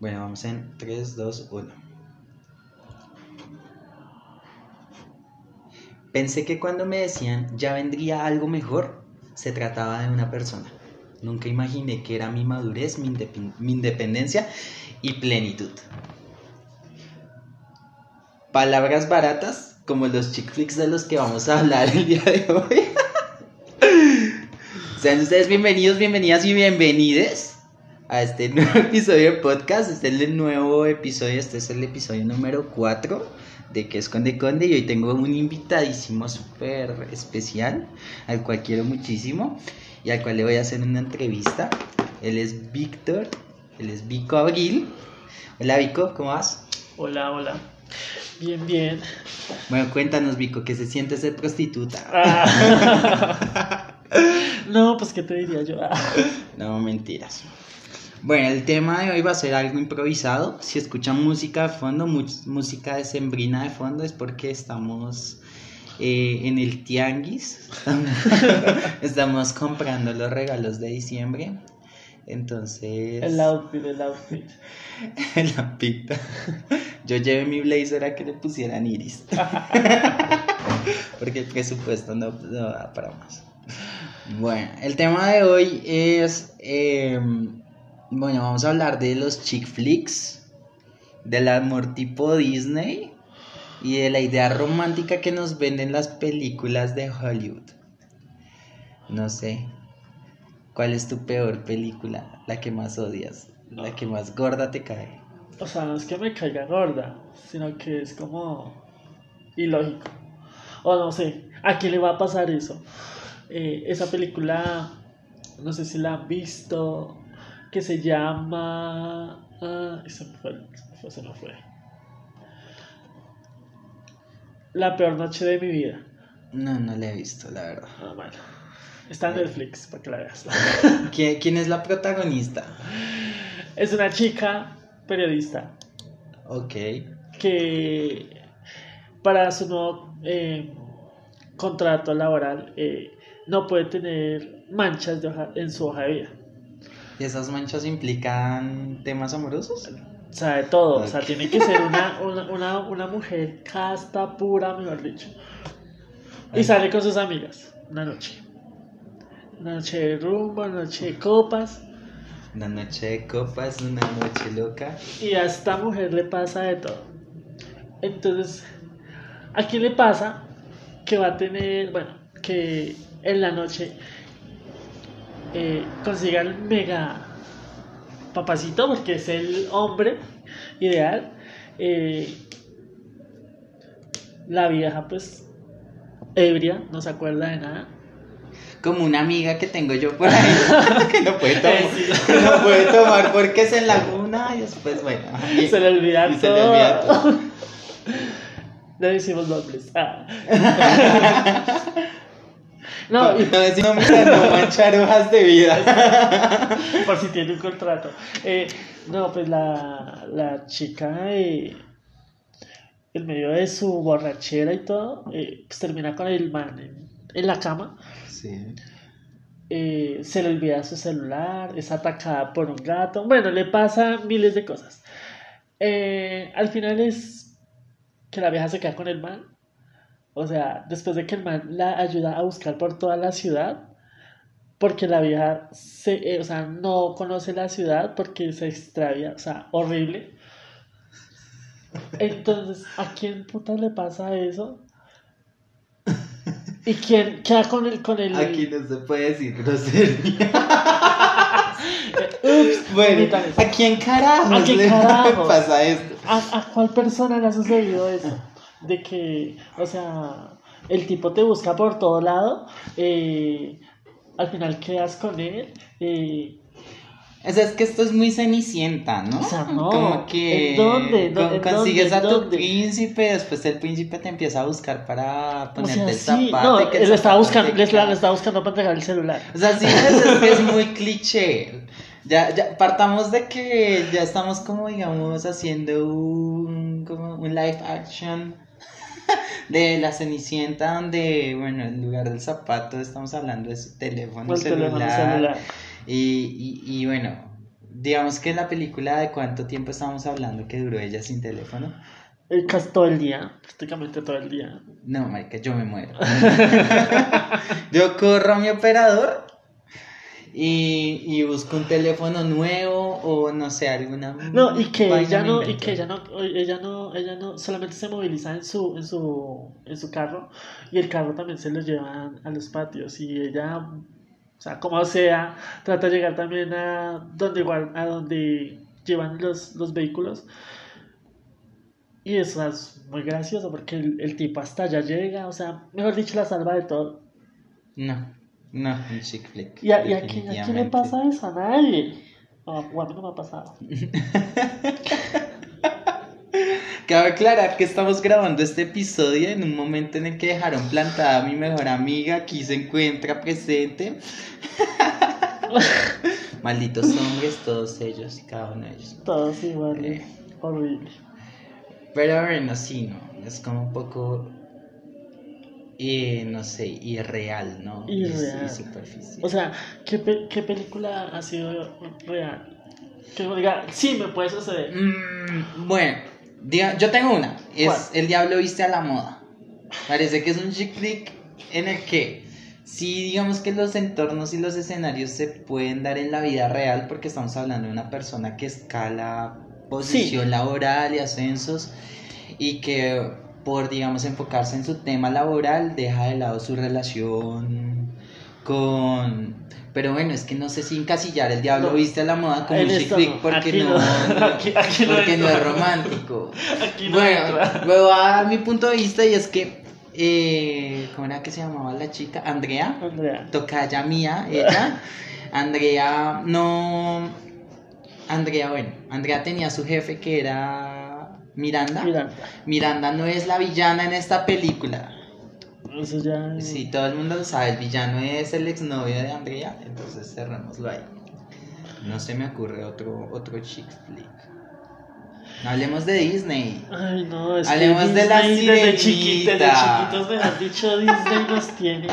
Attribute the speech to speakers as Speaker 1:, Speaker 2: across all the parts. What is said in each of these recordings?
Speaker 1: Bueno, vamos en 3, 2, 1. Pensé que cuando me decían ya vendría algo mejor, se trataba de una persona. Nunca imaginé que era mi madurez, mi, indep- mi independencia y plenitud. Palabras baratas como los chick flicks de los que vamos a hablar el día de hoy. Sean ustedes bienvenidos, bienvenidas y bienvenides a este nuevo episodio de podcast. Este es el nuevo episodio, este es el episodio número 4 de Que es Conde Conde y hoy tengo un invitadísimo súper especial al cual quiero muchísimo y al cual le voy a hacer una entrevista. Él es Víctor, él es Vico Abril. Hola Vico, ¿cómo vas?
Speaker 2: Hola, hola. Bien, bien.
Speaker 1: Bueno, cuéntanos Vico, ¿qué se siente ser prostituta?
Speaker 2: Ah. no, pues, ¿qué te diría yo?
Speaker 1: No, mentiras. Bueno, el tema de hoy va a ser algo improvisado. Si escuchan música de fondo, música de sembrina de fondo, es porque estamos eh, en el tianguis. Estamos, estamos comprando los regalos de diciembre. Entonces,
Speaker 2: El outfit, el outfit.
Speaker 1: la pita. Yo llevé mi blazer a que le pusieran iris. Porque el presupuesto no, no da para más. Bueno, el tema de hoy es. eh, bueno, vamos a hablar de los chick flicks, del amor tipo Disney y de la idea romántica que nos venden las películas de Hollywood. No sé. ¿Cuál es tu peor película? La que más odias, la que más gorda te cae.
Speaker 2: O sea, no es que me caiga gorda, sino que es como ilógico. O no sé, ¿a quién le va a pasar eso? Eh, esa película, no sé si la han visto, que se llama... Ah, se me fue, se me fue, se me fue. La peor noche de mi vida.
Speaker 1: No, no la he visto, la verdad.
Speaker 2: Ah, bueno. Está en Netflix, para que la veas.
Speaker 1: ¿Quién, quién es la protagonista?
Speaker 2: Es una chica periodista
Speaker 1: Ok.
Speaker 2: que para su nuevo eh, contrato laboral eh, no puede tener manchas de hoja, en su hoja de vida.
Speaker 1: ¿Y esas manchas implican temas amorosos?
Speaker 2: O sea, de todo. O sea, tiene que ser una, una, una, una mujer casta, pura, mejor dicho. Y sale con sus amigas una noche. Una noche de rumbo, una noche de copas.
Speaker 1: Una noche de copas, una noche loca.
Speaker 2: Y a esta mujer le pasa de todo. Entonces, ¿a quién le pasa que va a tener, bueno, que en la noche eh, consiga el mega papacito, porque es el hombre ideal? eh, la vieja, pues, ebria, no se acuerda de nada.
Speaker 1: Como una amiga que tengo yo por ahí, que no puede tomar, que no puede tomar porque es en laguna y después, bueno. y-
Speaker 2: Se le olvida
Speaker 1: y se
Speaker 2: todo.
Speaker 1: le olvida todo.
Speaker 2: Le decimos nombres. Ah. No, y
Speaker 1: No, para no manchar hojas de vida.
Speaker 2: por si tiene un contrato. Eh, no, pues la, la chica, eh, en medio de su borrachera y todo, eh, pues termina con el man en, en la cama.
Speaker 1: Sí.
Speaker 2: eh, se le olvida su celular, es atacada por un gato. Bueno, le pasa miles de cosas. Eh, al final es que la vieja se queda con el man. O sea, después de que el man la ayuda a buscar por toda la ciudad, porque la vieja se, eh, o sea, no conoce la ciudad porque se extravía, o sea, horrible. Entonces, ¿a quién puta le pasa eso? ¿Y quién queda con el, con el...
Speaker 1: Aquí no se puede decir grosería.
Speaker 2: Ups,
Speaker 1: Bueno. ¿a quién carajos
Speaker 2: ¿A quién
Speaker 1: le pasa esto?
Speaker 2: ¿A, ¿A cuál persona le ha sucedido eso? De que, o sea, el tipo te busca por todo lado, eh, al final quedas con él, eh,
Speaker 1: O sea, es que esto es muy cenicienta, ¿no?
Speaker 2: O sea, no.
Speaker 1: Como que
Speaker 2: ¿En dónde? ¿En dónde?
Speaker 1: consigues
Speaker 2: ¿En
Speaker 1: a tu
Speaker 2: dónde?
Speaker 1: príncipe, después el príncipe te empieza a buscar para
Speaker 2: o
Speaker 1: ponerte
Speaker 2: sea,
Speaker 1: el zapato.
Speaker 2: no,
Speaker 1: que el
Speaker 2: estaba
Speaker 1: zapato
Speaker 2: buscando, le,
Speaker 1: queda.
Speaker 2: le estaba buscando para entregar el celular.
Speaker 1: O sea, sí, es que es muy cliché. Ya, ya, partamos de que ya estamos como, digamos, haciendo un, como un live action de la Cenicienta, donde, bueno, en lugar del zapato estamos hablando de su teléfono
Speaker 2: El
Speaker 1: celular.
Speaker 2: teléfono celular.
Speaker 1: Y, y, y bueno, digamos que la película de cuánto tiempo estábamos hablando que duró ella sin teléfono.
Speaker 2: Eh, Casi todo el día, prácticamente todo el día.
Speaker 1: No, marica, yo me muero. yo corro a mi operador y, y busco un teléfono nuevo o no sé, alguna
Speaker 2: No, y que ella no, y que ella no, ella no, ella no, solamente se moviliza en su, en su, en su carro, y el carro también se lo llevan a los patios, y ella, o sea, como sea, trata de llegar también a donde a donde llevan los, los vehículos. Y eso es muy gracioso porque el, el tipo hasta allá llega, o sea, mejor dicho, la salva de todo.
Speaker 1: No, no, un chick flick.
Speaker 2: ¿Y a, y a quién, a quién le pasa eso? A nadie. O a, mí no me ha pasado.
Speaker 1: Cabe aclarar que estamos grabando este episodio en un momento en el que dejaron plantada a mi mejor amiga, aquí se encuentra presente. Malditos hombres, todos ellos cada uno de ellos.
Speaker 2: Todos iguales.
Speaker 1: Eh.
Speaker 2: Horrible.
Speaker 1: Pero bueno, sí, ¿no? Es como un poco, eh, no sé, irreal, ¿no?
Speaker 2: Irreal.
Speaker 1: Y, superficial.
Speaker 2: O sea, ¿qué, pe- qué película ha sido real? Que diga, sí, me puede suceder.
Speaker 1: Mm, bueno, diga- yo tengo una. Es
Speaker 2: ¿Cuál?
Speaker 1: El Diablo Viste a la Moda. Parece que es un chick flick en el que sí, digamos que los entornos y los escenarios se pueden dar en la vida real porque estamos hablando de una persona que escala posición laboral y ascensos y que por, digamos, enfocarse en su tema laboral deja de lado su relación con... Pero bueno, es que no sé si encasillar el Diablo
Speaker 2: No.
Speaker 1: Viste a la Moda como
Speaker 2: En
Speaker 1: un chick porque no,
Speaker 2: no.
Speaker 1: no-
Speaker 2: Aquí- aquí no
Speaker 1: porque no es romántico.
Speaker 2: Aquí
Speaker 1: Bueno,
Speaker 2: entra.
Speaker 1: voy a dar mi punto de vista y es que, eh, ¿cómo era que se llamaba la chica? Andrea,
Speaker 2: Andrea.
Speaker 1: tocaya mía, ella. Andrea no... Andrea, bueno, Andrea tenía su jefe que era Miranda.
Speaker 2: Miranda.
Speaker 1: Miranda no es la villana en esta película.
Speaker 2: Eso ya.
Speaker 1: Sí, todo el mundo lo sabe, el villano es el exnovio de Andrea, entonces cerrémoslo ahí. No se me ocurre otro, otro chick flick. No hablemos de Disney.
Speaker 2: Ay, no, es
Speaker 1: Hablemos
Speaker 2: que
Speaker 1: de la
Speaker 2: Disney desde, chiqui-
Speaker 1: sirenita.
Speaker 2: desde chiquitos me has dicho Disney nos tiene.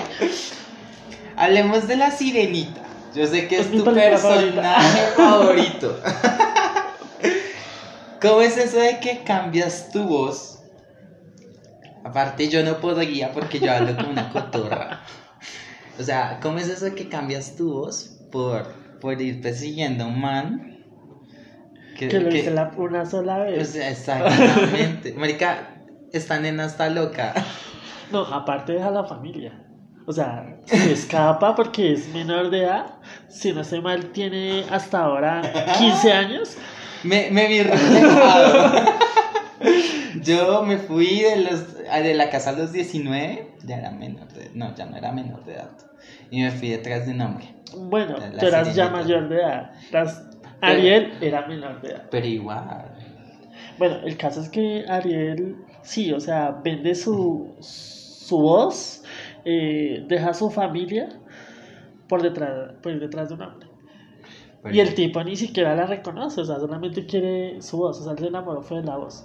Speaker 1: Hablemos de la sirenita. Yo sé que es, tu personaje favorito. ¿Cómo es eso de que cambias tu voz? Aparte yo no podría porque yo hablo como una cotorra. O sea, ¿cómo es eso de que cambias tu voz por, por ir persiguiendo a un man?
Speaker 2: Que lo hice la- una sola
Speaker 1: O
Speaker 2: vez.
Speaker 1: sea, exactamente. Marica, esta nena está loca.
Speaker 2: No, aparte deja la familia. O sea, se escapa porque es menor de edad. Si no estoy mal, tiene hasta ahora 15 años.
Speaker 1: Me, me vi reflejado. Yo me fui de, los, de la casa a los 19, ya era menor de no, ya no era menor de edad. Y me fui detrás de un hombre.
Speaker 2: Bueno, tú eras ya mayor de edad. Eras- Ariel era menor de edad.
Speaker 1: Pero igual.
Speaker 2: Bueno, el caso es que Ariel, sí, o sea, vende su, su voz, eh, deja su familia por detrás, por detrás de un hombre.
Speaker 1: Pero-
Speaker 2: Y el tipo ni siquiera la reconoce, o sea, solamente quiere su voz, o sea, él se enamoró fue de la voz.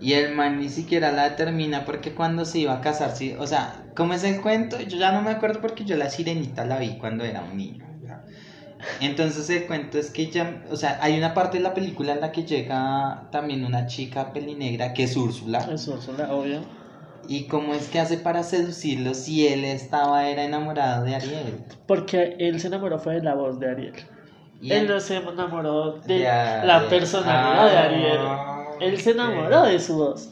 Speaker 1: Y el man ni siquiera la determina porque cuando se iba a casar, sí, o sea, ¿cómo es el cuento? Yo ya no me acuerdo porque yo la sirenita la vi cuando era un niño. Entonces el cuento es que ya, o sea, hay una parte de la película en la que llega también una chica pelinegra que es Úrsula.
Speaker 2: Eso, eso, la- obvio.
Speaker 1: ¿Y cómo es que hace para seducirlo si él estaba, era enamorado de Ariel?
Speaker 2: Porque él se enamoró fue de la voz de Ariel. Él no se enamoró de
Speaker 1: De
Speaker 2: la personalidad de
Speaker 1: Ah,
Speaker 2: Ariel. Él se enamoró de su voz.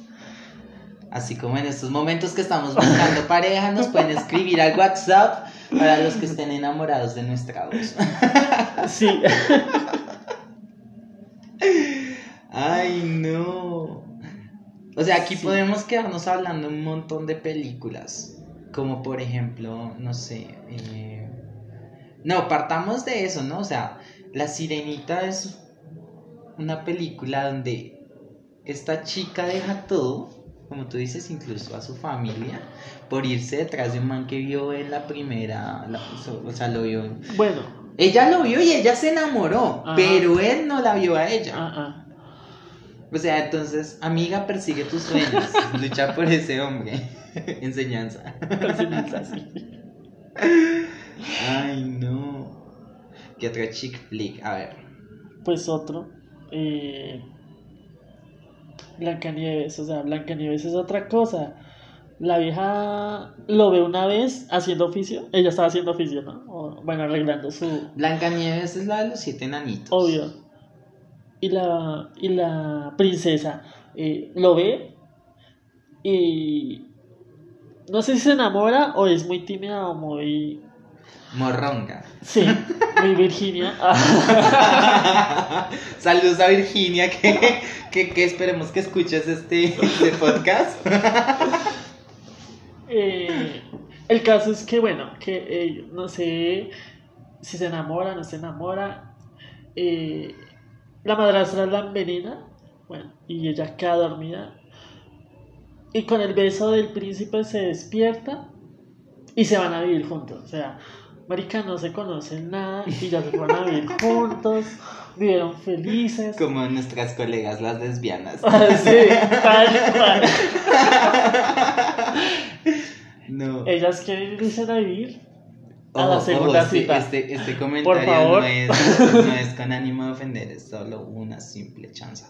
Speaker 1: Así como en estos momentos que estamos buscando pareja, nos pueden escribir al WhatsApp para los que estén enamorados de nuestra voz.
Speaker 2: Sí.
Speaker 1: Ay, no. O sea, aquí
Speaker 2: Sí.
Speaker 1: podemos quedarnos hablando un montón de películas. Como por ejemplo, no sé. eh, No, partamos de eso, ¿no? O sea, La Sirenita es una película donde esta chica deja todo, como tú dices, incluso a su familia, por irse detrás de un man que vio en la primera. la- o sea, lo vio.
Speaker 2: Bueno,
Speaker 1: Ella lo vio y ella se enamoró,
Speaker 2: Ajá.
Speaker 1: pero él no la vio a ella.
Speaker 2: ah, ah.
Speaker 1: O sea, entonces, amiga, persigue tus sueños. Lucha por ese hombre. Enseñanza.
Speaker 2: Es, así.
Speaker 1: Ay, no. ¿Qué otra chick flick? A ver.
Speaker 2: pues otro. Eh, Blancanieves, o sea, Blancanieves es otra cosa. La vieja lo ve una vez haciendo oficio. Ella estaba haciendo oficio, ¿no? O, bueno, arreglando su.
Speaker 1: Blancanieves es la de los siete enanitos.
Speaker 2: Obvio. Y la, y la princesa eh, lo ve y no sé si se enamora o es muy tímida o muy
Speaker 1: Morronga.
Speaker 2: Sí, muy Virginia.
Speaker 1: Saludos a Virginia, que, que, que, esperemos que escuches este, este podcast.
Speaker 2: Eh, el caso es que, bueno, que eh, no sé si se enamora, no se enamora. Eh, la madrastra la envenena, bueno, y ella queda dormida. Y con el beso del príncipe se despierta y se van a vivir juntos. O sea, Marica, no se conocen nada y ya se van a vivir juntos, vivieron felices.
Speaker 1: Como nuestras colegas las lesbianas.
Speaker 2: Ah, sí, tal cual.
Speaker 1: No.
Speaker 2: Ellas quieren irse a vivir a la segunda
Speaker 1: este,
Speaker 2: cita.
Speaker 1: Este, este comentario
Speaker 2: favor.
Speaker 1: No, es, no es con ánimo de ofender, es solo una simple chanza.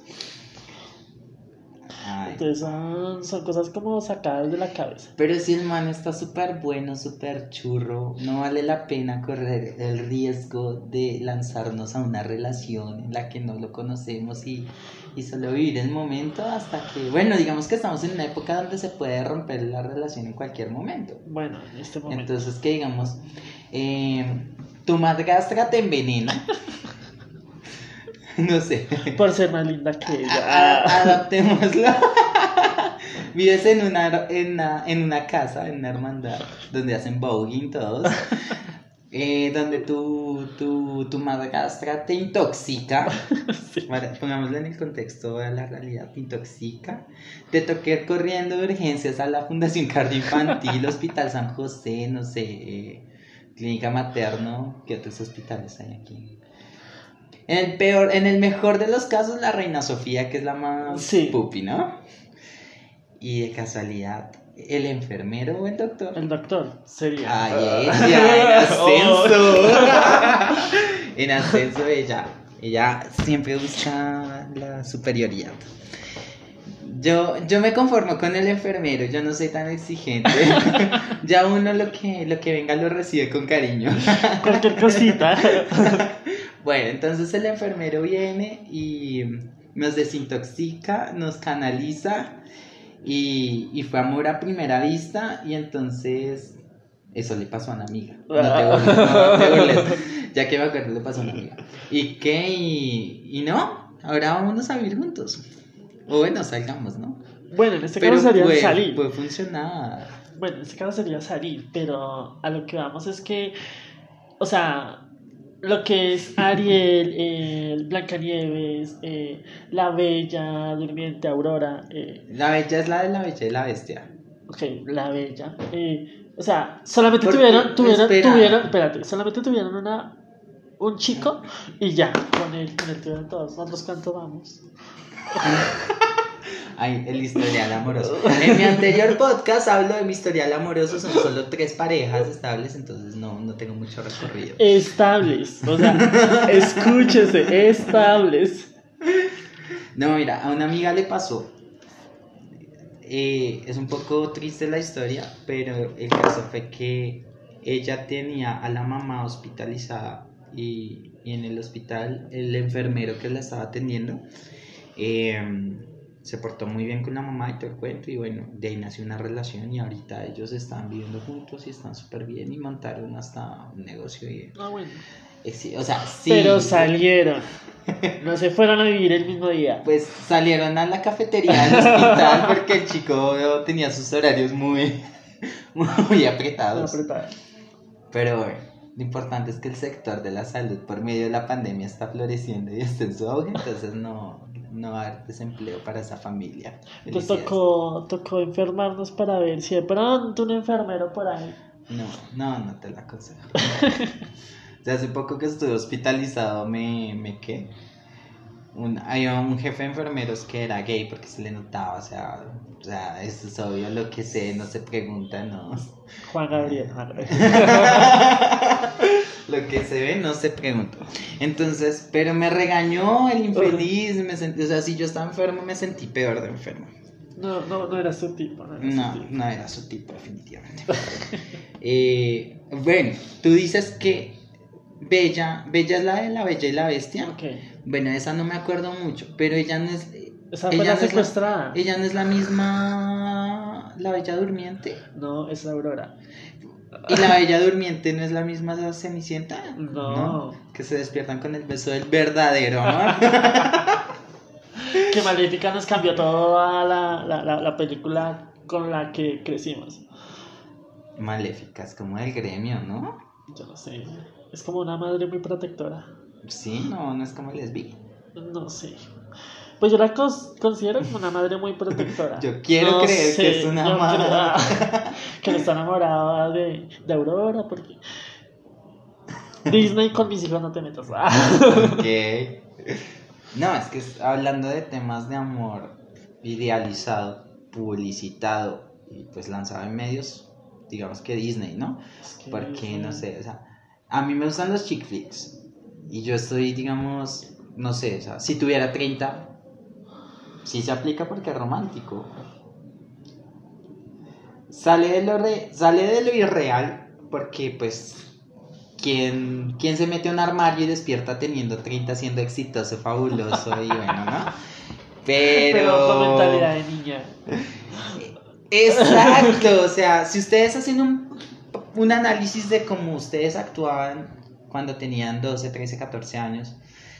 Speaker 1: Ay.
Speaker 2: Entonces son, son cosas como sacadas de la cabeza.
Speaker 1: Pero si el man está súper bueno, súper churro, no vale la pena correr el riesgo de lanzarnos a una relación en la que no lo conocemos y, y solo vivir el momento hasta que, bueno, digamos que estamos en una época donde se puede romper la relación en cualquier momento.
Speaker 2: Bueno, en este momento.
Speaker 1: Entonces, que digamos, eh, tu madrastra te envenena. no sé.
Speaker 2: Por ser más linda que ella.
Speaker 1: a- adaptémoslo. Vives en una, en, una, en una casa, en una hermandad, donde hacen voguing todos. eh, donde tu, tu, tu madrastra te intoxica.
Speaker 2: Sí.
Speaker 1: Para- pongámoslo en el contexto de la realidad, te intoxica. Te toqué corriendo de urgencias a la Fundación Cardio Infantil, Hospital San José, no sé, eh, Clínica Materno, ¿qué otros hospitales hay aquí? En el peor, en el mejor de los casos, la Reina Sofía, que es la más
Speaker 2: Sí.
Speaker 1: pupi, ¿no? Y de casualidad, el enfermero o el doctor.
Speaker 2: El doctor sería.
Speaker 1: Ay, ella, en ascenso. en ascenso ella. Ella siempre busca la superioridad. Yo, yo me conformo con el enfermero, yo no soy tan exigente. ya uno lo que, lo que venga lo recibe con cariño.
Speaker 2: Cualquier cosita.
Speaker 1: Bueno, entonces el enfermero viene y nos desintoxica, nos canaliza y, y fue amor a primera vista y entonces eso le pasó a una amiga. No te burles, no te burles. Ya que me acuerdo le pasó a una amiga. ¿Y qué? Y, y no, ahora vámonos a vivir juntos. O bueno, salgamos, ¿no?
Speaker 2: Bueno, en este
Speaker 1: Pero
Speaker 2: caso sería
Speaker 1: puede,
Speaker 2: salir.
Speaker 1: puede funcionar.
Speaker 2: Bueno, en este caso sería salir, pero a lo que vamos es que, o sea, lo que es Ariel, eh, Blancanieves, eh, La Bella, Durmiente, Aurora, eh,
Speaker 1: La bella es la de la bella y la bestia.
Speaker 2: ok, La Bella, eh, o sea, solamente
Speaker 1: Porque-
Speaker 2: tuvieron, tuvieron,
Speaker 1: espera.
Speaker 2: tuvieron, espérate, solamente tuvieron una, un chico y ya, con él, con él tuvieron todos, nosotros cuánto vamos.
Speaker 1: Ay, el historial amoroso. En mi anterior podcast hablo de mi historial amoroso, son solo tres parejas estables, entonces no, no tengo mucho recorrido.
Speaker 2: Estables, o sea, escúchese, estables.
Speaker 1: No, mira, a una amiga le pasó. Eh, es un poco triste la historia, pero el caso fue que ella tenía a la mamá hospitalizada y, y en el hospital el enfermero que la estaba atendiendo eh, se portó muy bien con la mamá y todo el cuento y bueno, de ahí nació una relación y ahorita ellos están viviendo juntos y están súper bien y montaron hasta un negocio y,
Speaker 2: Ah, bueno.
Speaker 1: eh, sí, o sea, sí.
Speaker 2: Pero salieron. No se fueron a vivir el mismo día.
Speaker 1: Pues salieron a la cafetería del hospital porque el chico tenía sus horarios muy, muy apretados.
Speaker 2: Apretada.
Speaker 1: Pero bueno, lo importante es que el sector de la salud por medio de la pandemia está floreciendo y está en su auge, entonces no, no va a haber desempleo para esa familia.
Speaker 2: Entonces tocó, tocó enfermarnos para ver si de pronto un enfermero por ahí.
Speaker 1: No, no, no te la aconsejo. o sea, hace poco que estuve hospitalizado me, me qué. Un, había un jefe de enfermeros que era gay porque se le notaba, o sea, o sea, eso es obvio, lo que sé, no se pregunta, no.
Speaker 2: Juan Gabriel. Juan Gabriel.
Speaker 1: Lo que se ve no se pregunta. Entonces, pero me regañó el infeliz, me sentí, o sea, si yo estaba enfermo me sentí peor de enfermo.
Speaker 2: No, no, no era su tipo. No, era
Speaker 1: No,
Speaker 2: su tipo.
Speaker 1: no era su tipo, definitivamente. Eh, bueno, tú dices que Bella, Bella es la de la Bella y la Bestia.
Speaker 2: Ok.
Speaker 1: Bueno, esa no me acuerdo mucho, pero ella no es.
Speaker 2: Esa fue
Speaker 1: ella
Speaker 2: la
Speaker 1: no es
Speaker 2: secuestrada.
Speaker 1: ella no es la misma. La Bella Durmiente.
Speaker 2: No, es Aurora.
Speaker 1: Y la Bella Durmiente no es la misma de la Cenicienta.
Speaker 2: No.
Speaker 1: Que se despiertan con el beso del verdadero amor.
Speaker 2: Que Maléfica nos cambió toda la, la, la, la película con la que crecimos.
Speaker 1: Maléficas, como del gremio, ¿no?
Speaker 2: Yo no sé. Es como una madre muy protectora.
Speaker 1: Sí, no, no es como lesbi.
Speaker 2: No sé. Pues yo la cos- considero como una madre muy protectora.
Speaker 1: Yo quiero
Speaker 2: No
Speaker 1: creer
Speaker 2: sé,
Speaker 1: que es una madre.
Speaker 2: que no está enamorada de, de Aurora porque Disney con mis hijos no te metas.
Speaker 1: Ok. No, es que hablando de temas de amor idealizado, publicitado y pues lanzado en medios, digamos que Disney, ¿no?
Speaker 2: Es que-
Speaker 1: Porque no sé, o sea, a mí me gustan los chick flicks y yo estoy, digamos, no sé, o sea, si tuviera 30, sí se aplica porque es romántico. Sale de lo, re- sale de lo irreal porque pues quien, quien se mete a un armario y despierta teniendo 30 siendo exitoso, fabuloso y bueno, ¿no? Pero...
Speaker 2: Pero con mentalidad de niña.
Speaker 1: Exacto, o sea, si ustedes hacen un, un análisis de cómo ustedes actuaban cuando tenían 12, 13, 14 años,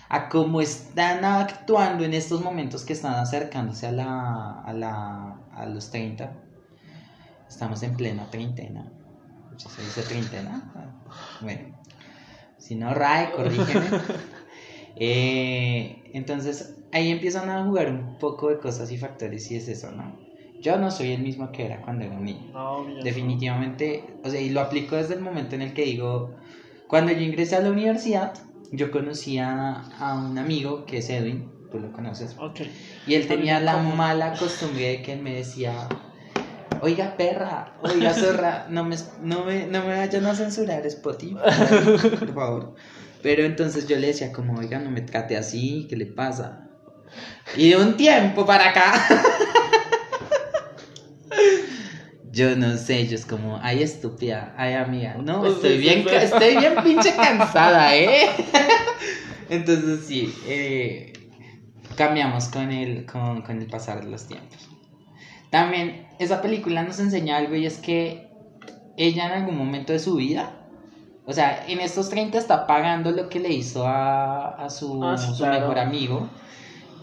Speaker 1: a cómo están actuando en estos momentos que están acercándose a, la, a, la, a los 30, estamos en plena treintena. ¿Sí ¿Se dice treintena? Bueno, si no, Ray, corrígeme. Eh, entonces, ahí empiezan a jugar un poco de cosas y factores y es eso, ¿no? Yo no soy el mismo que era cuando era un niño.
Speaker 2: No.
Speaker 1: Definitivamente, o sea, y lo aplico desde el momento en el que digo, cuando yo ingresé a la universidad, yo conocí a, un amigo que es Edwin, tú lo conoces,
Speaker 2: Ok.
Speaker 1: y él tenía la mala costumbre de que él me decía, oiga perra, oiga zorra, no me, no me, no me vayan a censurar Spotify, por favor. Pero entonces yo le decía como, oiga, no me trate así, ¿qué le pasa? Y de un tiempo para acá. Yo no sé, yo es como, ay estúpida, ay amiga, no, estoy bien, estoy bien pinche cansada, ¿eh? Entonces sí, eh, cambiamos con el, con, con el pasar de los tiempos. También esa película nos enseña algo y es que ella en algún momento de su vida, o sea, en estos 30 está pagando lo que le hizo a, a su,
Speaker 2: Ah,
Speaker 1: su
Speaker 2: claro.
Speaker 1: mejor amigo,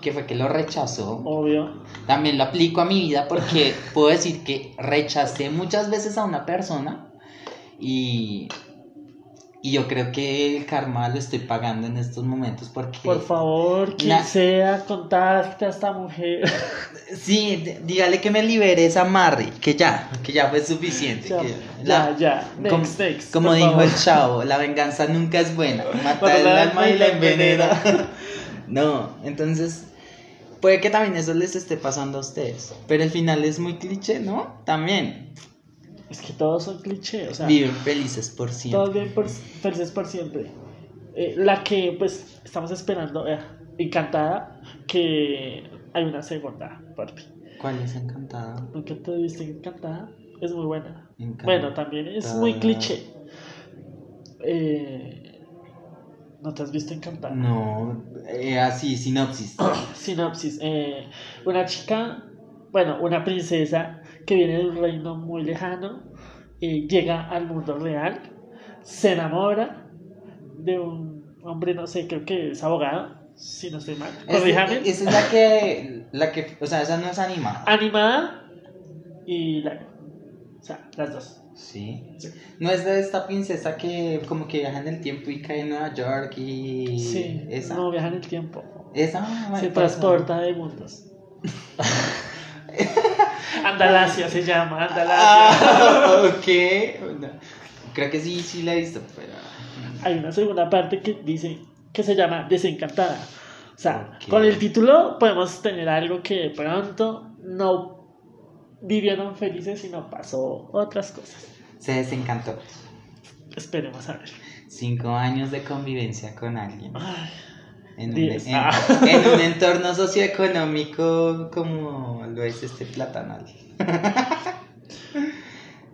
Speaker 1: que fue que lo rechazó.
Speaker 2: Obvio.
Speaker 1: También lo aplico a mi vida porque puedo decir que rechacé muchas veces a una persona y, y yo creo que el karma lo estoy pagando en estos momentos porque...
Speaker 2: Por favor, quien sea, contacte a esta mujer.
Speaker 1: Sí, dígale que me libere esa amarre, que ya, que ya fue suficiente.
Speaker 2: ya,
Speaker 1: que
Speaker 2: ya,
Speaker 1: la-
Speaker 2: ya. Next,
Speaker 1: como,
Speaker 2: next,
Speaker 1: como dijo
Speaker 2: favor.
Speaker 1: el chavo, la venganza nunca es buena, mata el alma y la envenena. No, entonces puede que también eso les esté pasando a ustedes, pero el final es muy cliché, ¿no? También
Speaker 2: Es que todos son clichés. O sea,
Speaker 1: viven felices por siempre.
Speaker 2: todos por, felices por siempre. Eh, la que, pues, estamos esperando, eh, encantada, que hay una segunda parte.
Speaker 1: ¿Cuál es encantada?
Speaker 2: ¿Nunca te viste encantada? Es muy buena.
Speaker 1: Encantada.
Speaker 2: Bueno, también es muy cliché. Eh, ¿No te has visto encantada?
Speaker 1: No, eh, así, sinopsis.
Speaker 2: Sinopsis. eh, una chica, bueno, una princesa que viene de un reino muy lejano, eh, llega al mundo real, se enamora de un hombre, no sé, creo que es abogado, si no estoy mal. Corríjame.
Speaker 1: esa es la que, la que, o sea, esa no es animada.
Speaker 2: Animada y la... O sea, las dos.
Speaker 1: Sí. No es de esta princesa que como que viaja en el tiempo y cae en Nueva York y
Speaker 2: Sí,
Speaker 1: esa.
Speaker 2: no viaja en el tiempo.
Speaker 1: Esa
Speaker 2: Se
Speaker 1: me
Speaker 2: transporta de mundos. Andalasia se llama, Andalasia.
Speaker 1: Ah, ok. No, Creo que sí, sí la he visto, pero
Speaker 2: Hay una segunda parte que dice que se llama Desencantada. O sea,
Speaker 1: Ok.
Speaker 2: con el título podemos tener algo que de pronto no vivieron felices, sino pasó otras cosas.
Speaker 1: se desencantó.
Speaker 2: Esperemos a ver.
Speaker 1: Cinco años de convivencia con alguien.
Speaker 2: Ay,
Speaker 1: En un, en-
Speaker 2: Ah.
Speaker 1: en un entorno socioeconómico como lo es este platanal.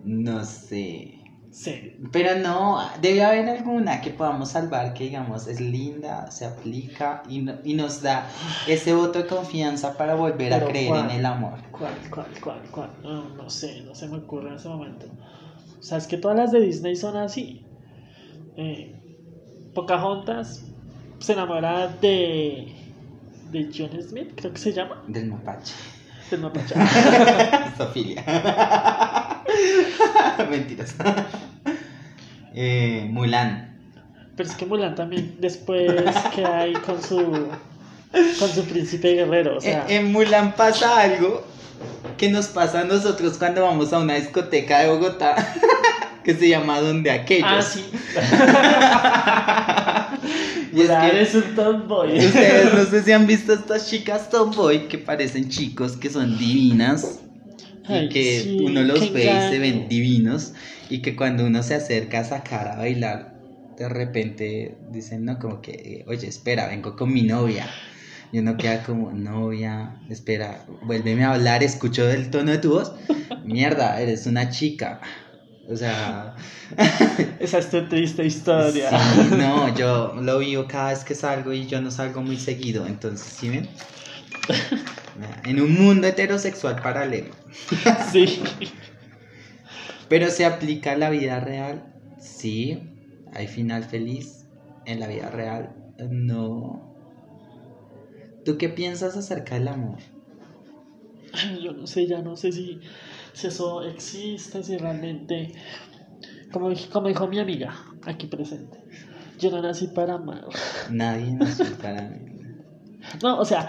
Speaker 1: no sé.
Speaker 2: Sí.
Speaker 1: Pero no, debe haber alguna que podamos salvar que digamos es linda, se aplica y, no- y nos da ese voto de confianza para volver a creer
Speaker 2: ¿cuál?
Speaker 1: en el amor.
Speaker 2: ¿Cuál, cuál, cuál, cuál? No, no sé, no se me ocurre en ese momento. O sea, es que todas las de Disney son así. Eh, Pocahontas se enamora de. de John Smith, creo que se llama.
Speaker 1: Del mapache.
Speaker 2: Del mapache.
Speaker 1: Sofilia. Mentiras. Eh, Mulan.
Speaker 2: Pero es que Mulan también después que hay con su. con su príncipe guerrero. O sea,
Speaker 1: En, en Mulan pasa algo que nos pasa a nosotros cuando vamos a una discoteca de Bogotá que se llama Donde Aquellos.
Speaker 2: ah, sí.
Speaker 1: Y es que
Speaker 2: es un tomboy.
Speaker 1: ustedes no sé si han visto estas chicas tomboy que parecen chicos que son divinas y que
Speaker 2: sí,
Speaker 1: uno los ve y se ven divinos y que cuando uno se acerca a sacar a bailar de repente dicen no como que oye espera vengo con mi novia y uno queda como novia espera vuélveme a hablar escucho el tono de tu voz mierda eres una chica o sea
Speaker 2: Esa es tu triste historia.
Speaker 1: sí, no yo lo vivo cada vez que salgo y yo no salgo muy seguido entonces ¿sí ven? En un mundo heterosexual paralelo
Speaker 2: Sí.
Speaker 1: Pero se aplica a la vida real, sí. Hay final feliz. En la vida real, no. ¿Tú qué piensas acerca del amor?
Speaker 2: Yo no sé, ya no sé si, si eso existe, si realmente, como, como dijo mi amiga aquí presente, yo no nací para amar.
Speaker 1: Nadie nació para mí.
Speaker 2: No, o sea,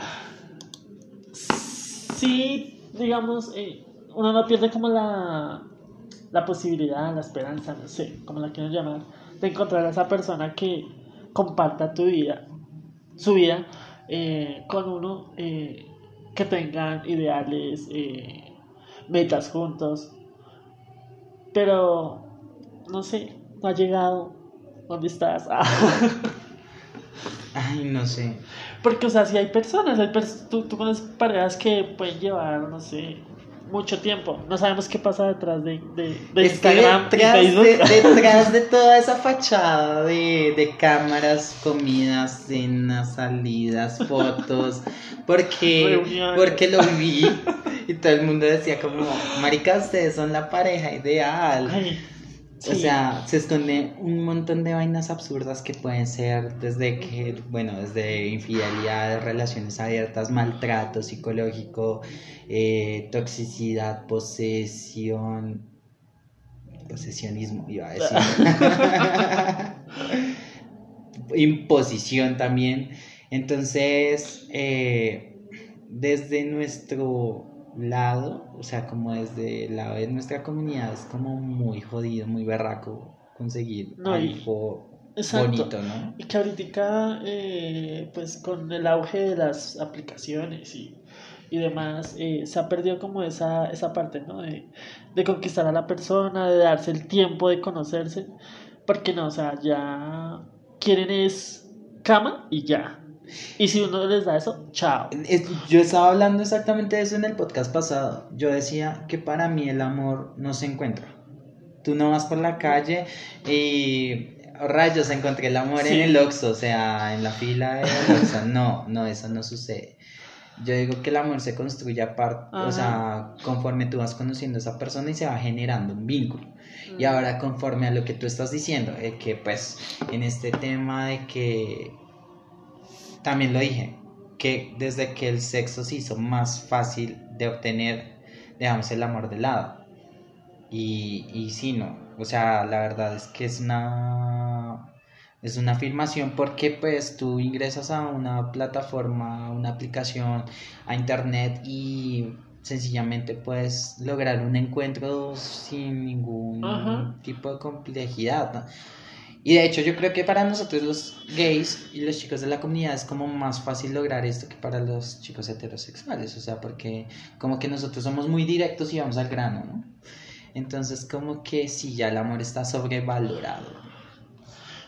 Speaker 2: sí, digamos, eh, uno no pierde como la, la posibilidad, la esperanza, no sé, como la quieran llamar, de encontrar a esa persona que comparta tu vida, su vida, eh, con uno, eh, que tengan ideales, eh, metas juntos, pero, no sé, no ha llegado. ¿Dónde estás?
Speaker 1: Ay, no sé.
Speaker 2: Porque, o sea, si hay personas, hay pers- tú, tú conoces parejas que pueden llevar, no sé, mucho tiempo. No sabemos qué pasa detrás de, de, de
Speaker 1: Es
Speaker 2: Instagram y
Speaker 1: detrás
Speaker 2: Facebook.
Speaker 1: de, detrás de toda esa fachada de, de cámaras, comidas, cenas, salidas, fotos, porque, porque lo vi y todo el mundo decía como, marica, ustedes son la pareja ideal.
Speaker 2: Ay,
Speaker 1: O sea, se esconde un montón de vainas absurdas que pueden ser desde que, bueno, desde infidelidad, relaciones abiertas, maltrato psicológico, eh, toxicidad, posesión, posesionismo, iba a decir. Imposición también. Entonces, eh, desde nuestro lado, o sea, como desde el lado de nuestra comunidad, es como muy jodido, muy berraco conseguir
Speaker 2: No,
Speaker 1: algo bonito, ¿no?
Speaker 2: Y que ahorita, eh, pues con el auge de las aplicaciones y, y demás, eh, se ha perdido como esa, esa parte, ¿no? De, de conquistar a la persona, de darse el tiempo de conocerse. Porque no, o sea, ya quieren es cama y ya. Y si uno les da eso, chao.
Speaker 1: Yo estaba hablando exactamente de eso en el podcast pasado. Yo decía que para mí el amor no se encuentra. Tú no vas por la calle y rayos encontré el amor
Speaker 2: Sí.
Speaker 1: en el Oxxo, o sea, en la fila del Oxxo. No, no, eso no sucede. Yo digo que el amor se construye aparte, o sea, conforme tú vas conociendo a esa persona y se va generando un vínculo. Y ahora conforme a lo que tú estás diciendo, eh, que pues en este tema de que también lo dije, que desde que el sexo se hizo más fácil de obtener, dejamos el amor de lado. Y, y sí, no, o sea, la verdad es que es una, es una afirmación porque pues tú ingresas a una plataforma, a una aplicación, a internet y sencillamente puedes lograr un encuentro sin ningún
Speaker 2: Ajá.
Speaker 1: tipo de complejidad. ¿no? Y de hecho yo creo que para nosotros los gays y los chicos de la comunidad es como más fácil lograr esto que para los chicos heterosexuales, o sea, porque como que nosotros somos muy directos y vamos al grano, ¿no? Entonces como que sí, ya el amor está sobrevalorado.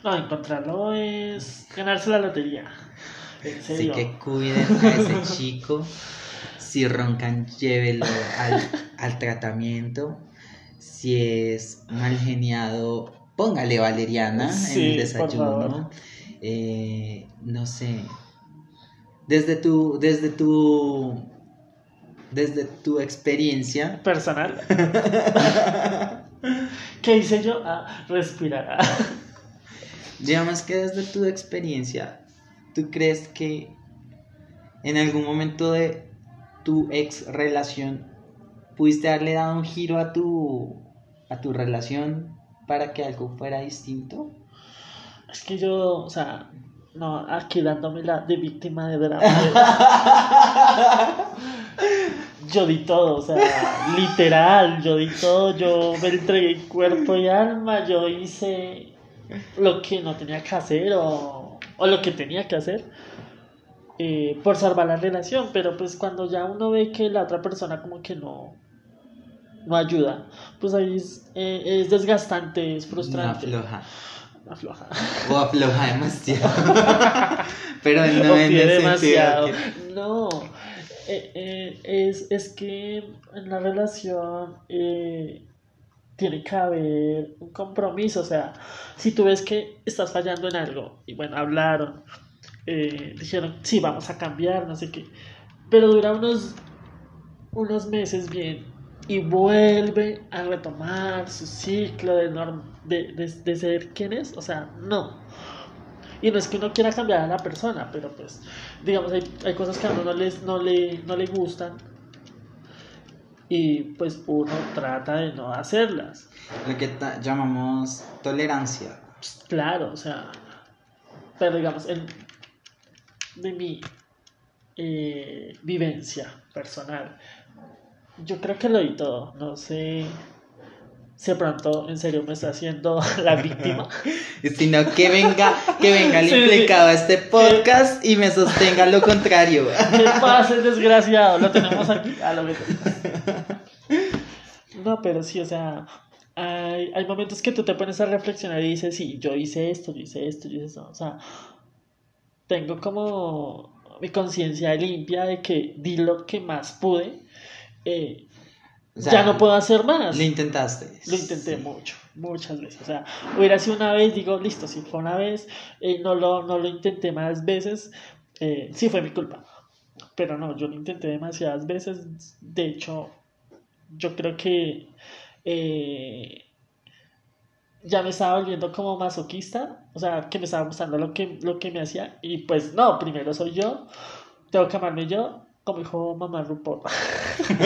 Speaker 2: No, encontrarlo es ganarse la lotería. En
Speaker 1: Así que cuiden a ese chico. Si roncan, llévelo al, al tratamiento. Si es mal geniado, póngale valeriana
Speaker 2: Sí,
Speaker 1: en el desayuno. Eh, no sé. Desde tu, desde tu, desde tu experiencia,
Speaker 2: Personal. ¿Qué hice yo? Ah, respirar.
Speaker 1: digamos que desde tu experiencia, ¿tú crees que en algún momento de tu ex relación pudiste darle dado un giro a tu, a tu relación para que algo fuera distinto?
Speaker 2: Es que yo, o sea, no, aquí dándome la de víctima de drama. Yo di todo, o sea, literal, yo di todo, yo me entregué cuerpo y alma, yo hice lo que no tenía que hacer o, o lo que tenía que hacer eh, por salvar la relación, pero pues cuando ya uno ve que la otra persona como que no, no ayuda, pues ahí es, eh, es desgastante, es
Speaker 1: No
Speaker 2: frustrante.
Speaker 1: afloja.
Speaker 2: Afloja.
Speaker 1: O afloja demasiado. Pero no en el sentido
Speaker 2: demasiado.
Speaker 1: que-
Speaker 2: No, eh, eh, es, es que en la relación tiene que haber un compromiso. O sea, si tú ves que estás fallando en algo, y bueno, hablaron, dijeron, sí, vamos a cambiar, no sé qué, pero dura unos, unos meses bien y vuelve a retomar su ciclo de, norm- de, de, de ser quien es. O sea, no. Y no es que uno quiera cambiar a la persona, pero pues, digamos, hay, hay cosas que a uno no, les, no, le, no le gustan y pues uno trata de no hacerlas.
Speaker 1: Lo que llamamos tolerancia.
Speaker 2: Pues, claro, o sea, pero digamos, en, de mi eh, vivencia personal, yo creo que lo di todo, no sé si pronto en serio me está haciendo la víctima.
Speaker 1: Sino que venga, que venga el
Speaker 2: Sí, sí.
Speaker 1: implicado a este podcast y me sostenga lo contrario.
Speaker 2: ¿Qué pasa, desgraciado? Lo tenemos aquí. A lo mejor. No, pero sí, o sea, hay, hay momentos que tú te pones a reflexionar y dices, sí, yo hice esto, yo hice esto, yo hice eso. O sea, tengo como mi conciencia limpia de que di lo que más pude. Eh,
Speaker 1: O sea,
Speaker 2: ya no puedo hacer más.
Speaker 1: Lo intentaste.
Speaker 2: Lo intenté mucho, muchas veces. O sea, hubiera sido una vez, digo, listo, si fue una vez, eh, no, lo, no lo intenté más veces, eh, sí fue mi culpa. Pero no, yo lo intenté demasiadas veces. De hecho, yo creo que eh, ya me estaba volviendo como masoquista. O sea, que me estaba gustando lo que, lo que me hacía. Y pues no, primero soy yo, tengo que amarme yo, como dijo mamá RuPaul.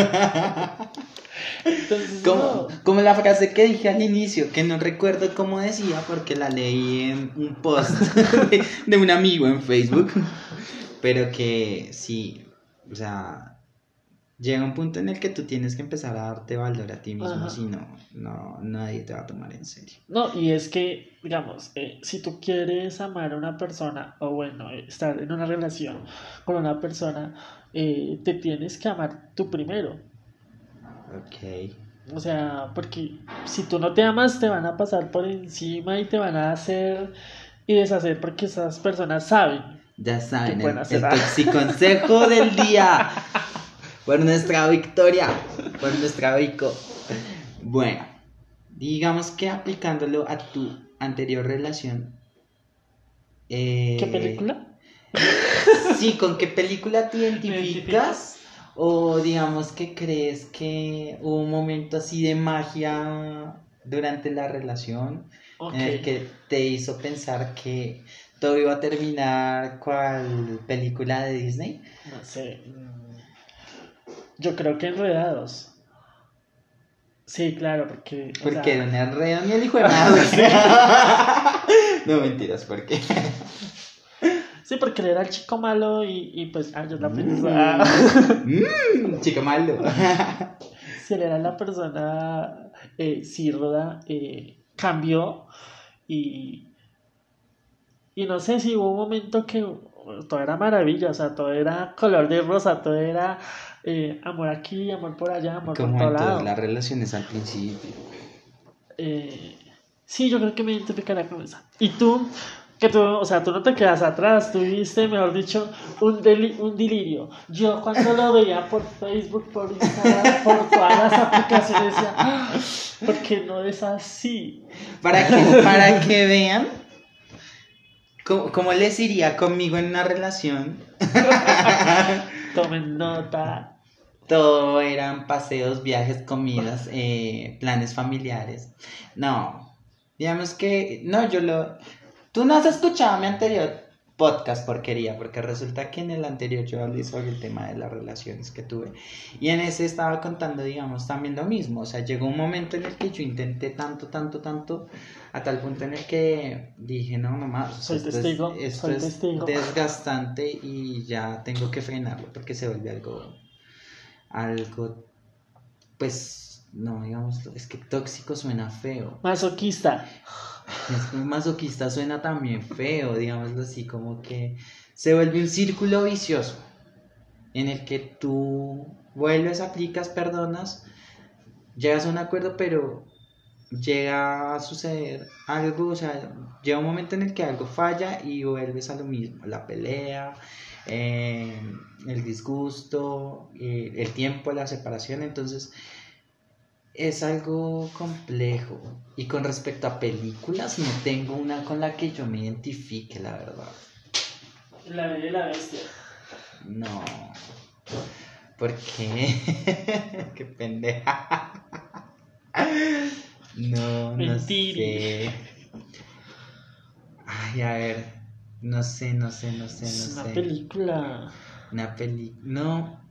Speaker 2: Entonces,
Speaker 1: Como,
Speaker 2: no.
Speaker 1: como la frase que dije al inicio, que no recuerdo cómo decía porque la leí en un post de, de un amigo en Facebook, pero que sí, o sea, llega un punto en el que tú tienes que empezar a darte valor a ti mismo,
Speaker 2: Ajá.
Speaker 1: si no, no, nadie te va a tomar en serio.
Speaker 2: No, y es que, digamos, eh, si tú quieres amar a una persona, o bueno, estar en una relación con una persona, eh, te tienes que amar tú primero.
Speaker 1: Ok.
Speaker 2: O sea, porque si tú no te amas, te van a pasar por encima y te van a hacer y deshacer porque esas personas saben.
Speaker 1: Ya saben, el, el toxiconsejo del día. Por nuestra victoria. Por nuestra vico. Bueno, digamos que aplicándolo a tu anterior relación. eh,
Speaker 2: ¿Qué película?
Speaker 1: Sí, ¿con qué película te identificas? O digamos que crees que hubo un momento así de magia durante la relación en el que te hizo pensar que todo iba a terminar cual película de Disney.
Speaker 2: No sé. mm, Yo creo que enredados. Sí, claro, porque.
Speaker 1: Porque
Speaker 2: sea,
Speaker 1: era un enredo ni el hijo de madre. no mentiras, ¿por qué?
Speaker 2: Sí, porque él era el chico malo y, y pues, ah, yo la
Speaker 1: Mm.
Speaker 2: princesa.
Speaker 1: Mmm, chico malo.
Speaker 2: Si él era la persona, eh, eh, cambió y, y no sé si hubo un momento que todo era maravilla, o sea, todo era color de rosa, todo era eh, amor aquí, amor por allá, amor
Speaker 1: Como
Speaker 2: por todo
Speaker 1: en
Speaker 2: lado.
Speaker 1: todas las relaciones al principio.
Speaker 2: Eh, Sí, yo creo que me identificaría con esa. ¿Y tú? Que tú, o sea, tú no te quedas atrás, tuviste, mejor dicho, un, deli un delirio. Yo cuando lo veía por Facebook, por Instagram, por todas las aplicaciones, decía, "Ah, ¿por qué no es así?
Speaker 1: Para que, para que vean cómo, cómo les iría conmigo en una relación.
Speaker 2: Tomen nota.
Speaker 1: Todo eran paseos, viajes, comidas, eh, planes familiares. No, digamos que, no, yo lo... Tú no has escuchado mi anterior podcast porquería, porque resulta que en el anterior yo hablé sobre el tema de las relaciones que tuve. Y en ese estaba contando, digamos, también lo mismo. O sea, llegó un momento en el que yo intenté tanto, tanto, tanto, a tal punto en el que dije, no, sea,
Speaker 2: Soy
Speaker 1: esto
Speaker 2: testigo,
Speaker 1: es, esto
Speaker 2: soy
Speaker 1: es
Speaker 2: testigo.
Speaker 1: desgastante y ya tengo que frenarlo porque se vuelve algo, algo, pues, no, digamos, es que tóxico suena feo.
Speaker 2: Masoquista.
Speaker 1: Es que masoquista suena también feo, digámoslo así, como que se vuelve un círculo vicioso en el que tú vuelves, aplicas, perdonas, llegas a un acuerdo, pero llega a suceder algo, o sea, llega un momento en el que algo falla y vuelves a lo mismo, la pelea, eh, el disgusto, eh, el tiempo, la separación, entonces es algo complejo. Y con respecto a películas, no tengo una con la que yo me identifique, la verdad.
Speaker 2: La bella y la bestia.
Speaker 1: No. ¿Por qué? qué pendeja. No, no sé. Ay, a ver. No sé, no sé, no sé,
Speaker 2: Es
Speaker 1: no
Speaker 2: una
Speaker 1: sé.
Speaker 2: película.
Speaker 1: Una peli... No.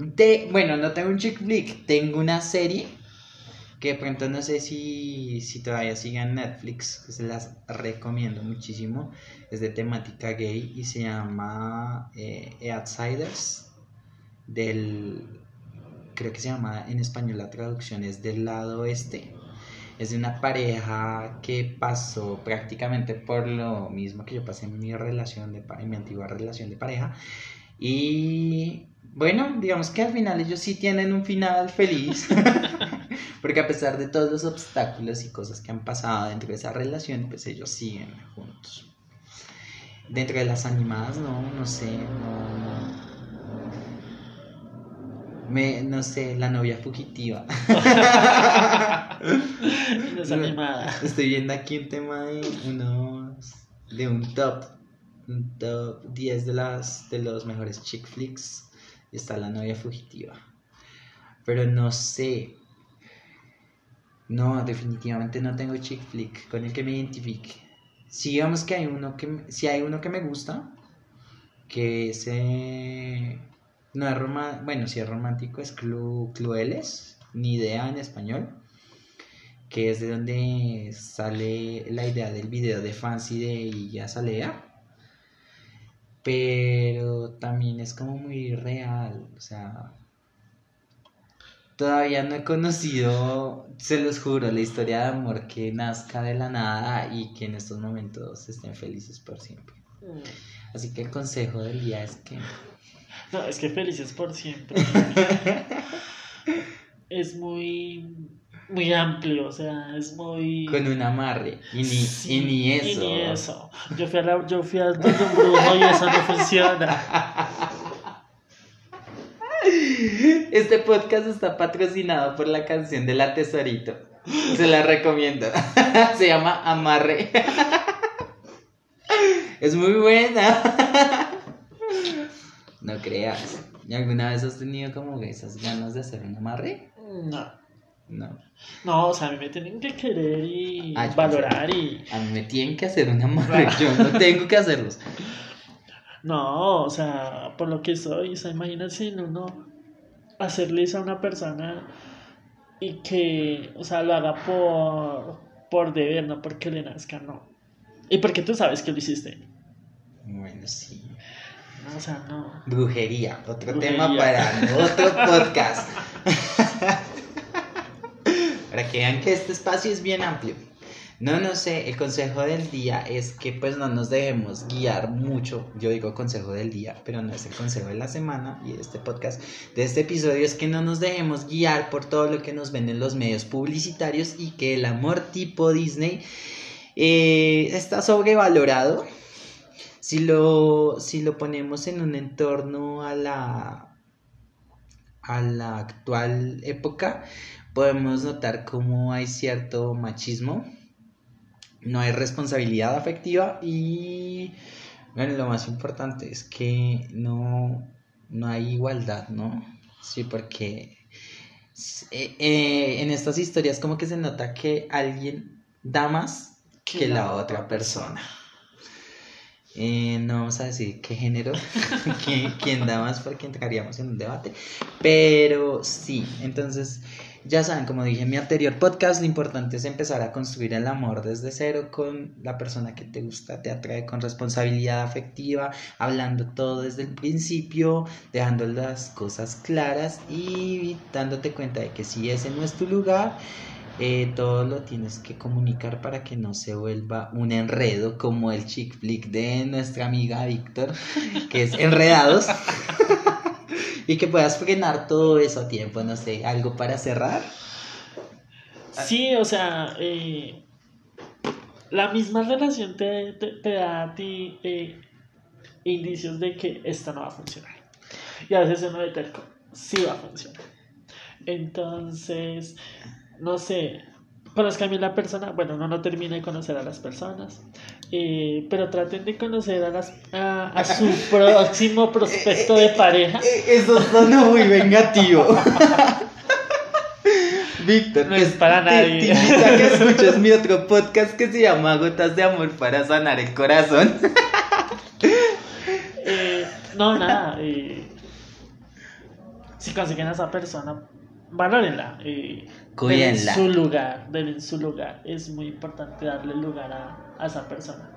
Speaker 1: De... Bueno, no tengo un chick flick. Tengo una serie que de pronto no sé si, si todavía sigue en Netflix. Que se las recomiendo muchísimo. Es de temática gay y se llama eh, Outsiders. Del... Creo que se llama en español la traducción es del lado oeste. Es de una pareja que pasó prácticamente por lo mismo que yo pasé en mi relación de en mi antigua relación de pareja. Y bueno, digamos que al final ellos sí tienen un final feliz. Porque a pesar de todos los obstáculos y cosas que han pasado dentro de esa relación, pues ellos siguen juntos. Dentro de las animadas, no, no sé, no. Me, no sé, la novia fugitiva.
Speaker 2: No es animada.
Speaker 1: Estoy viendo aquí un tema de unos de un top un top 10 de las de los mejores chick flicks está la novia fugitiva. Pero no sé. No, definitivamente no tengo chick flick con el que me identifique. Si digamos que hay uno que si hay uno que me gusta que se no es romántico, bueno, si es romántico es Clu Clueles, ni idea en español que es de donde sale la idea del video de Fancy de Illa Salea. Pero también es como muy real, o sea, todavía no he conocido, se los juro, la historia de amor que nazca de la nada y que en estos momentos estén felices por siempre. Así que el consejo del día es que
Speaker 2: No, es que felices por siempre. es muy, muy amplio, o sea, es muy...
Speaker 1: con un amarre y ni,
Speaker 2: Sí,
Speaker 1: y ni eso.
Speaker 2: y ni eso. Yo fui, a la- yo fui al donde brujo y eso no funciona.
Speaker 1: Este podcast está patrocinado por la canción de La Tesorito. Se la recomiendo. Se llama Amarre. Es muy buena. No creas. ¿Y alguna vez has tenido como esas ganas de hacer un amarre?
Speaker 2: No.
Speaker 1: No.
Speaker 2: No, o sea, a mí me tienen que querer y
Speaker 1: Ah,
Speaker 2: valorar y...
Speaker 1: A mí me tienen que hacer un amarre. Yo no tengo que hacerlos.
Speaker 2: No, o sea, por lo que soy, o sea, imagínate en uno hacerles a una persona y que, o sea, lo haga por, por deber, no porque le nazca, no. Y porque tú sabes que lo hiciste.
Speaker 1: Bueno, sí.
Speaker 2: No, o sea, no.
Speaker 1: Brujería. Otro
Speaker 2: Brujería.
Speaker 1: tema para otro podcast. para que vean que este espacio es bien amplio. No, no sé, el consejo del día es que pues no nos dejemos guiar mucho. Yo digo consejo del día, pero no es el consejo de la semana y este podcast, de este episodio es que no nos dejemos guiar por todo lo que nos ven en los medios publicitarios y que el amor tipo Disney eh, está sobrevalorado. Si lo, si lo ponemos en un entorno a la, a la actual época, podemos notar cómo hay cierto machismo no hay responsabilidad afectiva y bueno, lo más importante es que no, no hay igualdad, ¿no? Sí, porque eh, eh, en estas historias como que se nota que alguien da más que, la, otra persona. Eh, no vamos a decir qué género, quién da más porque entraríamos en un debate, pero sí, entonces ya saben, como dije en mi anterior podcast, lo importante es empezar a construir el amor desde cero con la persona que te gusta, te atrae con responsabilidad afectiva, hablando todo desde el principio, dejando las cosas claras y dándote cuenta de que si ese no es tu lugar, eh, todo lo tienes que comunicar para que no se vuelva un enredo como el chick flick de nuestra amiga Víctor, que es Enredados. Y que puedas frenar todo eso a tiempo, no sé, algo para cerrar.
Speaker 2: Sí, o sea, eh, la misma relación te, da a ti eh, indicios de que esto no va a funcionar. Y a veces uno terco, sí va a funcionar. Entonces, no sé, conozca a mí la persona, bueno, uno no termina de conocer a las personas, eh, pero traten de conocer a, las, a, su próximo prospecto de pareja.
Speaker 1: Eh, eh, eso suena muy vengativo. Víctor,
Speaker 2: no es para nadie.
Speaker 1: Te, invito a que escuches mi otro podcast que se llama Gotas de Amor para sanar el corazón.
Speaker 2: no, nada. si consiguen a esa persona, valórenla. Cuídenla. su lugar, en su lugar. Es muy importante darle lugar a, esa persona.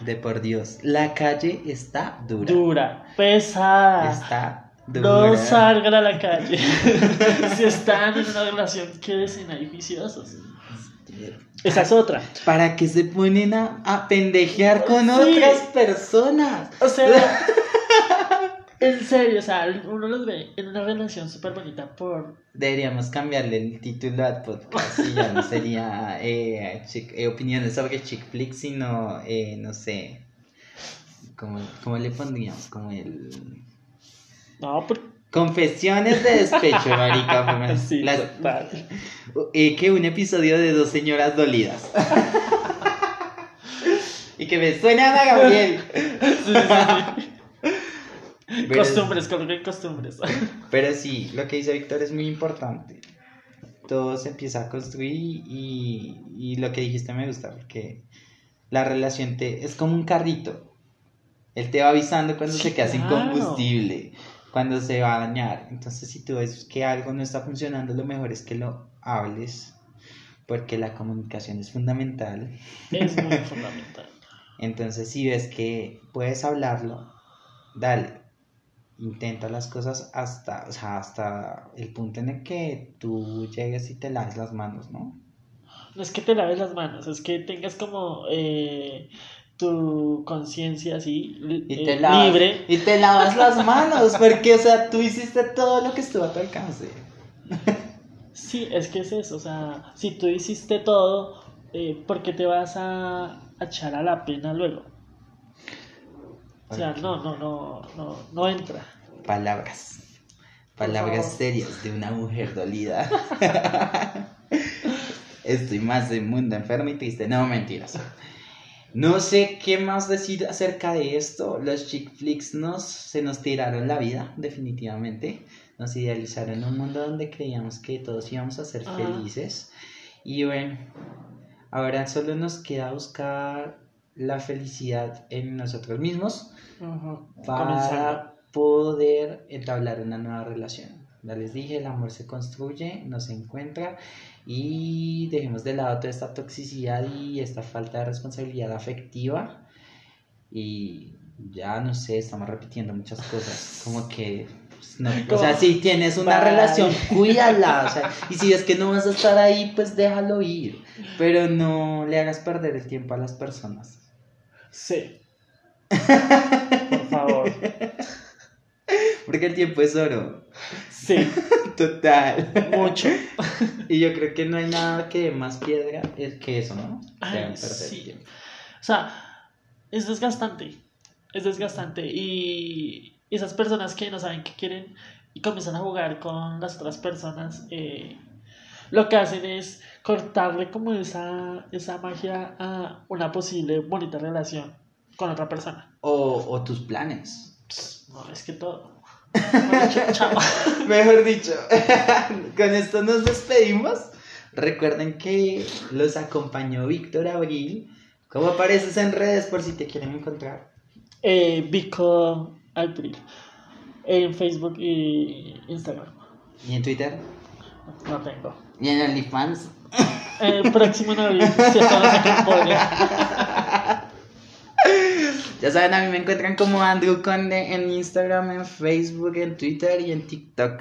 Speaker 1: De por Dios, la calle está dura.
Speaker 2: Dura, pesada.
Speaker 1: Está dura.
Speaker 2: No salgan a la calle. si están en una relación, quédense ahí viciosos. Esa es otra.
Speaker 1: ¿Para que se ponen a, pendejear con otras personas?
Speaker 2: O sea, en serio, o sea, uno los ve en una relación súper bonita por...
Speaker 1: Deberíamos cambiarle el título al podcast y ya no sería eh, eh, opiniones sobre chick flick, sino, eh, no sé, ¿cómo, ¿cómo, le pondríamos? Como el...
Speaker 2: No, por...
Speaker 1: Confesiones de despecho, marica.
Speaker 2: sí,
Speaker 1: eh, que un episodio de dos señoras dolidas. y que me suena a Gabriel. sí, sí.
Speaker 2: Costumbres, hay costumbres.
Speaker 1: Pero sí, lo que dice Víctor es muy importante. Todo se empieza a construir y, y lo que dijiste me gusta porque la relación te, es como un carrito. Él te va avisando cuando se queda sin combustible, cuando se va a dañar. Entonces, si tú ves que algo no está funcionando, lo mejor es que lo hables, porque la comunicación es fundamental.
Speaker 2: Es muy fundamental.
Speaker 1: Entonces, si ves que puedes hablarlo, dale intenta las cosas hasta, o sea, hasta el punto en el que tú llegues y te laves las manos, ¿no?
Speaker 2: No es que te laves las manos, es que tengas como eh, tu conciencia así eh, libre.
Speaker 1: Y te lavas las manos, porque, o sea, tú hiciste todo lo que estuvo a tu alcance.
Speaker 2: sí, es que es eso, o sea, si tú hiciste todo, eh, ¿por qué te vas a echar a la pena luego? O sea, no, no, no, no, no entra.
Speaker 1: Palabras. Palabras serias de una mujer dolida. Estoy más de mundo enfermo y triste. No, mentiras. No sé qué más decir acerca de esto. Los chick flicks nos, se nos tiraron la vida, definitivamente. Nos idealizaron un mundo donde creíamos que todos íbamos a ser felices. Y bueno, ahora solo nos queda buscar la felicidad en nosotros mismos para poder entablar una nueva relación. Ya les dije, el amor se construye, no se encuentra y dejemos de lado toda esta toxicidad y esta falta de responsabilidad afectiva y ya no sé, estamos repitiendo muchas cosas, como que No, o sea, si tienes una
Speaker 2: bye.
Speaker 1: relación, cuídala. O sea, y si es que no vas a estar ahí, pues déjalo ir. Pero no le hagas perder el tiempo a las personas.
Speaker 2: Sí. Por favor.
Speaker 1: Porque el tiempo es oro.
Speaker 2: Sí,
Speaker 1: Total.
Speaker 2: mucho.
Speaker 1: Y yo creo que no hay nada que más piedra que eso, ¿no?
Speaker 2: Ay, sí.
Speaker 1: tiempo.
Speaker 2: O sea, es desgastante. Es desgastante. Y esas personas que no saben qué quieren y comienzan a jugar con las otras personas, eh, lo que hacen es cortarle como esa, esa magia a una posible bonita relación con otra persona.
Speaker 1: O, o tus planes.
Speaker 2: Pss, no, es que todo. Ch- chao.
Speaker 1: Mejor dicho, con esto nos despedimos. Recuerden que los acompañó Víctor Abril. ¿Cómo apareces en redes por si te quieren encontrar?
Speaker 2: Eh, Vico April. En Facebook y Instagram.
Speaker 1: ¿Y en Twitter?
Speaker 2: No tengo.
Speaker 1: ¿Y en OnlyFans?
Speaker 2: Eh, próximo noviembre, si.
Speaker 1: Ya saben, a mí me encuentran como Andrew Conde en Instagram, en Facebook, en Twitter y en TikTok.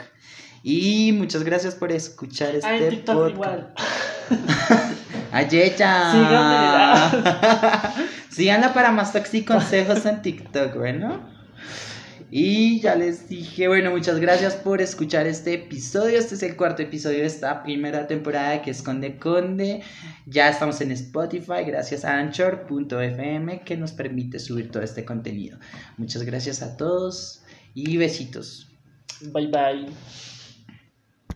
Speaker 1: Y muchas gracias por escuchar este
Speaker 2: Ah, en TikTok
Speaker 1: podcast.
Speaker 2: igual.
Speaker 1: Ayecha.
Speaker 2: Síganmela.
Speaker 1: Síganla para más taxi consejos en TikTok, bueno. Y ya les dije, bueno, muchas gracias por escuchar este episodio. Este es el cuarto episodio de esta primera temporada que es Conde Conde. Ya estamos en Spotify, gracias a Anchor.fm que nos permite subir todo este contenido. Muchas gracias a todos y besitos.
Speaker 2: Bye bye.